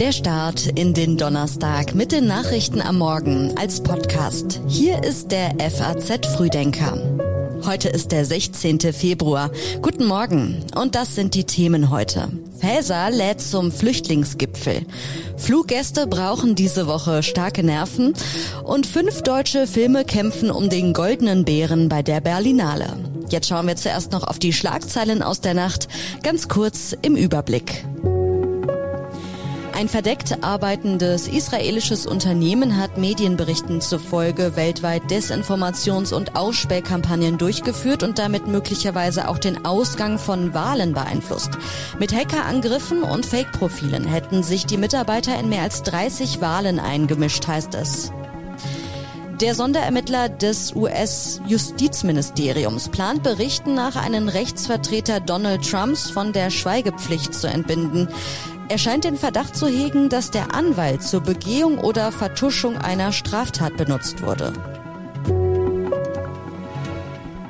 Der Start in den Donnerstag mit den Nachrichten am Morgen als Podcast. Hier ist der FAZ Frühdenker. Heute ist der 16. Februar. Guten Morgen. Und das sind die Themen heute. Faeser lädt zum Flüchtlingsgipfel. Fluggäste brauchen diese Woche starke Nerven und fünf deutsche Filme kämpfen um den goldenen Bären bei der Berlinale. Jetzt schauen wir zuerst noch auf die Schlagzeilen aus der Nacht, ganz kurz im Überblick. Ein verdeckt arbeitendes israelisches Unternehmen hat Medienberichten zufolge weltweit Desinformations- und Ausspähkampagnen durchgeführt und damit möglicherweise auch den Ausgang von Wahlen beeinflusst. Mit Hackerangriffen und Fake-Profilen hätten sich die Mitarbeiter in mehr als 30 Wahlen eingemischt, heißt es. Der Sonderermittler des US-Justizministeriums plant Berichten nach einen Rechtsvertreter Donald Trumps von der Schweigepflicht zu entbinden. Er scheint den Verdacht zu hegen, dass der Anwalt zur Begehung oder Vertuschung einer Straftat benutzt wurde.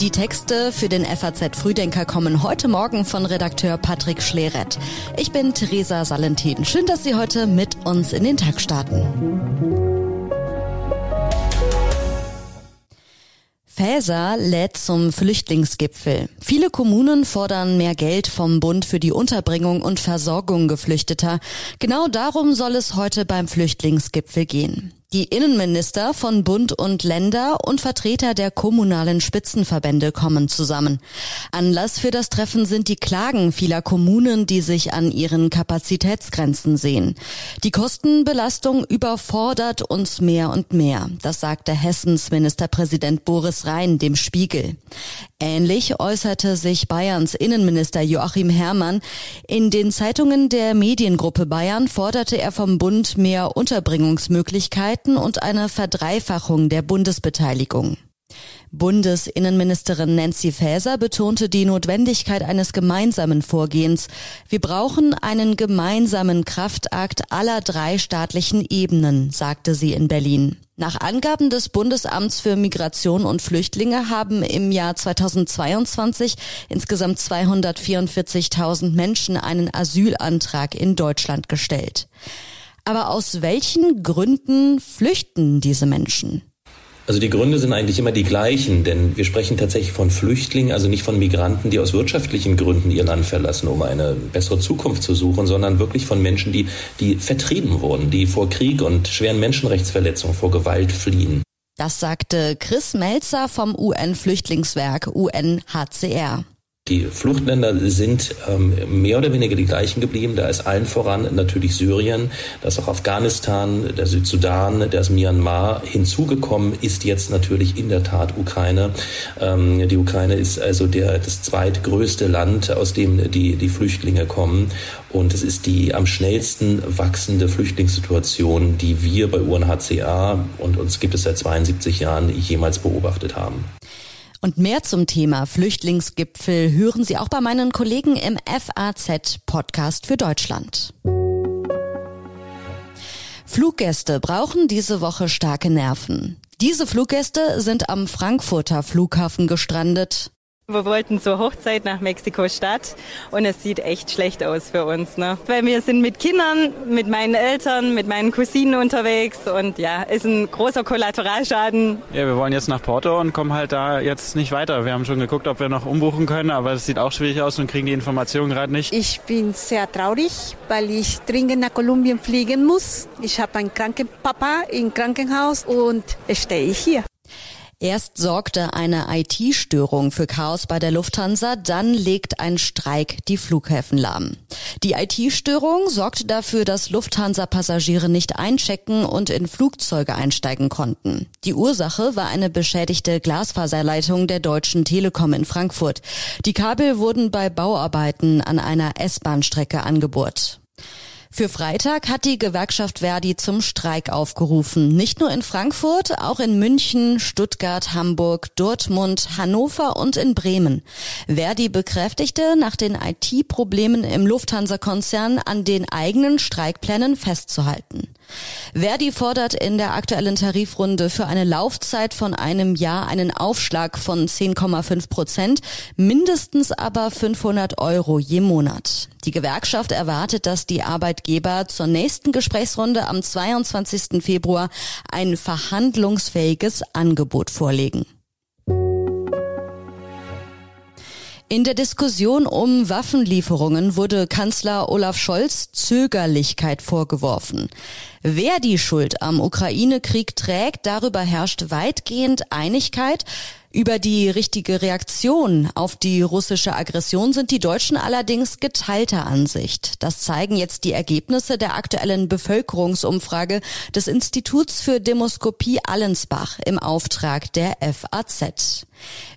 Die Texte für den FAZ Frühdenker kommen heute Morgen von Redakteur Patrick Schleret. Ich bin Theresa Salentin. Schön, dass Sie heute mit uns in den Tag starten. Faeser lädt zum Flüchtlingsgipfel. Viele Kommunen fordern mehr Geld vom Bund für die Unterbringung und Versorgung Geflüchteter. Genau darum soll es heute beim Flüchtlingsgipfel gehen. Die Innenminister von Bund und Länder und Vertreter der kommunalen Spitzenverbände kommen zusammen. Anlass für das Treffen sind die Klagen vieler Kommunen, die sich an ihren Kapazitätsgrenzen sehen. Die Kostenbelastung überfordert uns mehr und mehr. Das sagte Hessens Ministerpräsident Boris Rhein dem Spiegel. Ähnlich äußerte sich Bayerns Innenminister Joachim Herrmann. In den Zeitungen der Mediengruppe Bayern forderte er vom Bund mehr Unterbringungsmöglichkeiten und eine Verdreifachung der Bundesbeteiligung. Bundesinnenministerin Nancy Faeser betonte die Notwendigkeit eines gemeinsamen Vorgehens. Wir brauchen einen gemeinsamen Kraftakt aller drei staatlichen Ebenen, sagte sie in Berlin. Nach Angaben des Bundesamts für Migration und Flüchtlinge haben im Jahr 2022 insgesamt 244.000 Menschen einen Asylantrag in Deutschland gestellt. Aber aus welchen Gründen flüchten diese Menschen? Also die Gründe sind eigentlich immer die gleichen, denn wir sprechen tatsächlich von Flüchtlingen, also nicht von Migranten, die aus wirtschaftlichen Gründen ihr Land verlassen, um eine bessere Zukunft zu suchen, sondern wirklich von Menschen, die, die vertrieben wurden, die vor Krieg und schweren Menschenrechtsverletzungen, vor Gewalt fliehen. Das sagte Chris Melzer vom UN-Flüchtlingswerk UNHCR. Die Fluchtländer sind ähm, mehr oder weniger die gleichen geblieben. Da ist allen voran natürlich Syrien, da ist auch Afghanistan, der Südsudan, der ist Myanmar. Hinzugekommen ist jetzt natürlich in der Tat Ukraine. Ähm, die Ukraine ist also der, das zweitgrößte Land, aus dem die, die Flüchtlinge kommen. Und es ist die am schnellsten wachsende Flüchtlingssituation, die wir bei UNHCR und uns gibt es seit 72 Jahren jemals beobachtet haben. Und mehr zum Thema Flüchtlingsgipfel hören Sie auch bei meinen Kollegen im FAZ Podcast für Deutschland. Fluggäste brauchen diese Woche starke Nerven. Diese Fluggäste sind am Frankfurter Flughafen gestrandet. Wir wollten zur Hochzeit nach Mexiko-Stadt und es sieht echt schlecht aus für uns, ne? Weil wir sind mit Kindern, mit meinen Eltern, mit meinen Cousinen unterwegs und ja, ist ein großer Kollateralschaden. Ja, wir wollen jetzt nach Porto und kommen halt da jetzt nicht weiter. Wir haben schon geguckt, ob wir noch umbuchen können, aber es sieht auch schwierig aus und kriegen die Informationen gerade nicht. Ich bin sehr traurig, weil ich dringend nach Kolumbien fliegen muss. Ich habe einen kranken Papa im Krankenhaus und stehe ich hier. Erst sorgte eine IT-Störung für Chaos bei der Lufthansa, dann legt ein Streik die Flughäfen lahm. Die IT-Störung sorgte dafür, dass Lufthansa-Passagiere nicht einchecken und in Flugzeuge einsteigen konnten. Die Ursache war eine beschädigte Glasfaserleitung der Deutschen Telekom in Frankfurt. Die Kabel wurden bei Bauarbeiten an einer S-Bahn-Strecke angebohrt. Für Freitag hat die Gewerkschaft Verdi zum Streik aufgerufen. Nicht nur in Frankfurt, auch in München, Stuttgart, Hamburg, Dortmund, Hannover und in Bremen. Verdi bekräftigte, nach den IT-Problemen im Lufthansa-Konzern an den eigenen Streikplänen festzuhalten. Verdi fordert in der aktuellen Tarifrunde für eine Laufzeit von einem Jahr einen Aufschlag von 10,5 Prozent, mindestens aber 500 Euro je Monat. Die Gewerkschaft erwartet, dass die Arbeitgeber zur nächsten Gesprächsrunde am 22. Februar ein verhandlungsfähiges Angebot vorlegen. In der Diskussion um Waffenlieferungen wurde Kanzler Olaf Scholz Zögerlichkeit vorgeworfen. Wer die Schuld am Ukraine-Krieg trägt, darüber herrscht weitgehend Einigkeit. Über die richtige Reaktion auf die russische Aggression sind die Deutschen allerdings geteilter Ansicht. Das zeigen jetzt die Ergebnisse der aktuellen Bevölkerungsumfrage des Instituts für Demoskopie Allensbach im Auftrag der FAZ.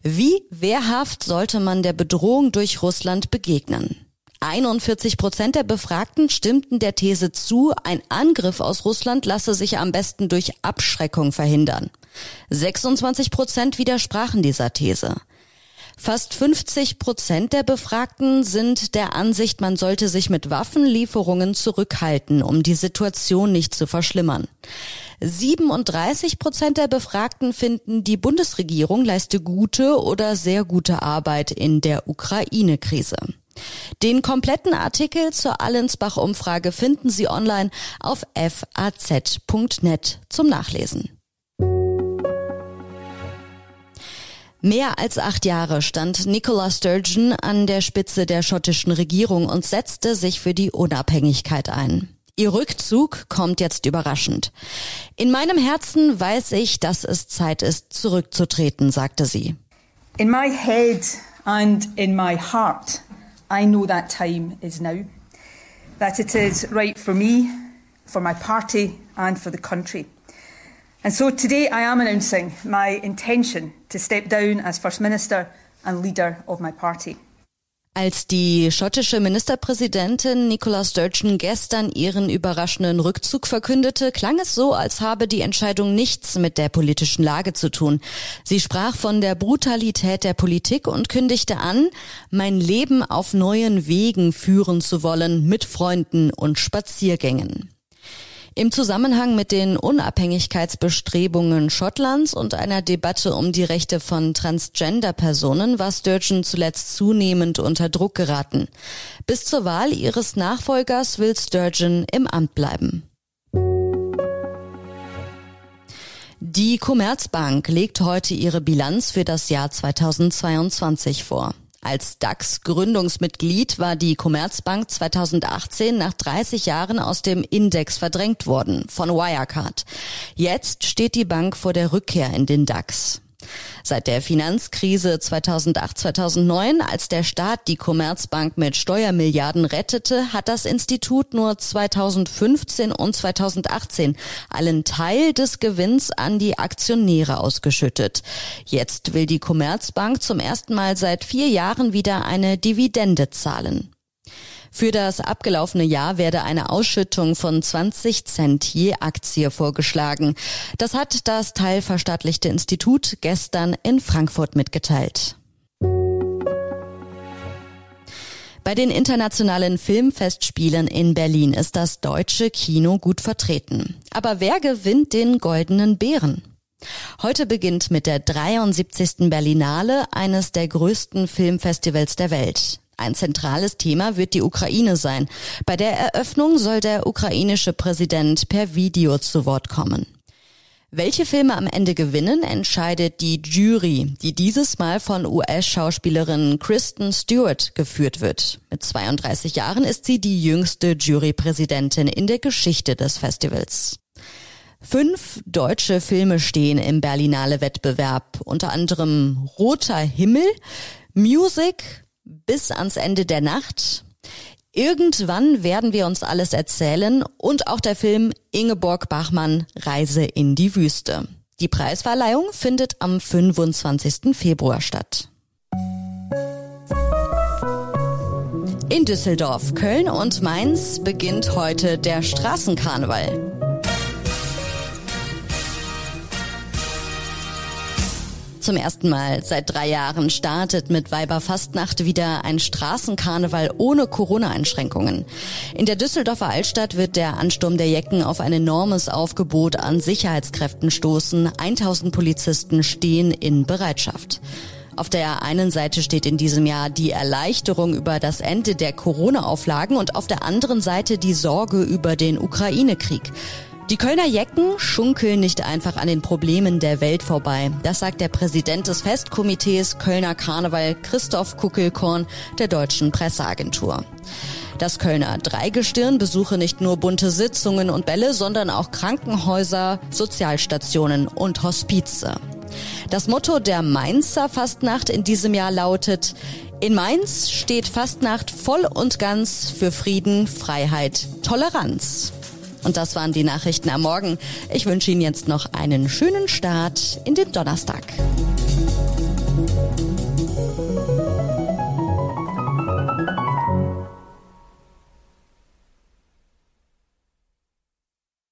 Wie wehrhaft sollte man der Bedrohung durch Russland begegnen? 41 Prozent der Befragten stimmten der These zu, ein Angriff aus Russland lasse sich am besten durch Abschreckung verhindern. 26 Prozent widersprachen dieser These. Fast 50 Prozent der Befragten sind der Ansicht, man sollte sich mit Waffenlieferungen zurückhalten, um die Situation nicht zu verschlimmern. 37 Prozent der Befragten finden, die Bundesregierung leiste gute oder sehr gute Arbeit in der Ukraine-Krise. Den kompletten Artikel zur Allensbach-Umfrage finden Sie online auf faz.net zum Nachlesen. Mehr als acht Jahre stand Nicola Sturgeon an der Spitze der schottischen Regierung und setzte sich für die Unabhängigkeit ein. Ihr Rückzug kommt jetzt überraschend. In meinem Herzen weiß ich, dass es Zeit ist, zurückzutreten, sagte sie. In my head and in my heart I know that time is now. That it is right for me, for my party, and for the country. And so today I am announcing my intention to step down as First Minister and leader of my party. Als die schottische Ministerpräsidentin Nicola Sturgeon gestern ihren überraschenden Rückzug verkündete, klang es so, als habe die Entscheidung nichts mit der politischen Lage zu tun. Sie sprach von der Brutalität der Politik und kündigte an, mein Leben auf neuen Wegen führen zu wollen mit Freunden und Spaziergängen. Im Zusammenhang mit den Unabhängigkeitsbestrebungen Schottlands und einer Debatte um die Rechte von Transgender-Personen war Sturgeon zuletzt zunehmend unter Druck geraten. Bis zur Wahl ihres Nachfolgers will Sturgeon im Amt bleiben. Die Commerzbank legt heute ihre Bilanz für das Jahr 2022 vor. Als DAX-Gründungsmitglied war die Commerzbank 2018 nach 30 Jahren aus dem Index verdrängt worden von Wirecard. Jetzt steht die Bank vor der Rückkehr in den DAX. Seit der Finanzkrise 2008-2009, als der Staat die Commerzbank mit Steuermilliarden rettete, hat das Institut nur 2015 und 2018 einen Teil des Gewinns an die Aktionäre ausgeschüttet. Jetzt will die Commerzbank zum ersten Mal seit vier Jahren wieder eine Dividende zahlen. Für das abgelaufene Jahr werde eine Ausschüttung von 20 Cent je Aktie vorgeschlagen. Das hat das teilverstaatlichte Institut gestern in Frankfurt mitgeteilt. Bei den internationalen Filmfestspielen in Berlin ist das deutsche Kino gut vertreten. Aber wer gewinnt den goldenen Bären? Heute beginnt mit der 73. Berlinale, eines der größten Filmfestivals der Welt. Ein zentrales Thema wird die Ukraine sein. Bei der Eröffnung soll der ukrainische Präsident per Video zu Wort kommen. Welche Filme am Ende gewinnen, entscheidet die Jury, die dieses Mal von US-Schauspielerin Kristen Stewart geführt wird. Mit 32 Jahren ist sie die jüngste Jurypräsidentin in der Geschichte des Festivals. Fünf deutsche Filme stehen im Berlinale Wettbewerb, unter anderem Roter Himmel, Music, bis ans Ende der Nacht. Irgendwann werden wir uns alles erzählen und auch der Film Ingeborg Bachmann Reise in die Wüste. Die Preisverleihung findet am 25. Februar statt. In Düsseldorf, Köln und Mainz beginnt heute der Straßenkarneval. Zum ersten Mal seit drei Jahren startet mit Weiberfastnacht wieder ein Straßenkarneval ohne Corona-Einschränkungen. In der Düsseldorfer Altstadt wird der Ansturm der Jecken auf ein enormes Aufgebot an Sicherheitskräften stoßen. 1000 Polizisten stehen in Bereitschaft. Auf der einen Seite steht in diesem Jahr die Erleichterung über das Ende der Corona-Auflagen und auf der anderen Seite die Sorge über den Ukraine-Krieg. Die Kölner Jecken schunkeln nicht einfach an den Problemen der Welt vorbei. Das sagt der Präsident des Festkomitees Kölner Karneval Christoph Kuckelkorn der Deutschen Presseagentur. Das Kölner Dreigestirn besuche nicht nur bunte Sitzungen und Bälle, sondern auch Krankenhäuser, Sozialstationen und Hospize. Das Motto der Mainzer Fastnacht in diesem Jahr lautet, in Mainz steht Fastnacht voll und ganz für Frieden, Freiheit, Toleranz. Und das waren die Nachrichten am Morgen. Ich wünsche Ihnen jetzt noch einen schönen Start in den Donnerstag.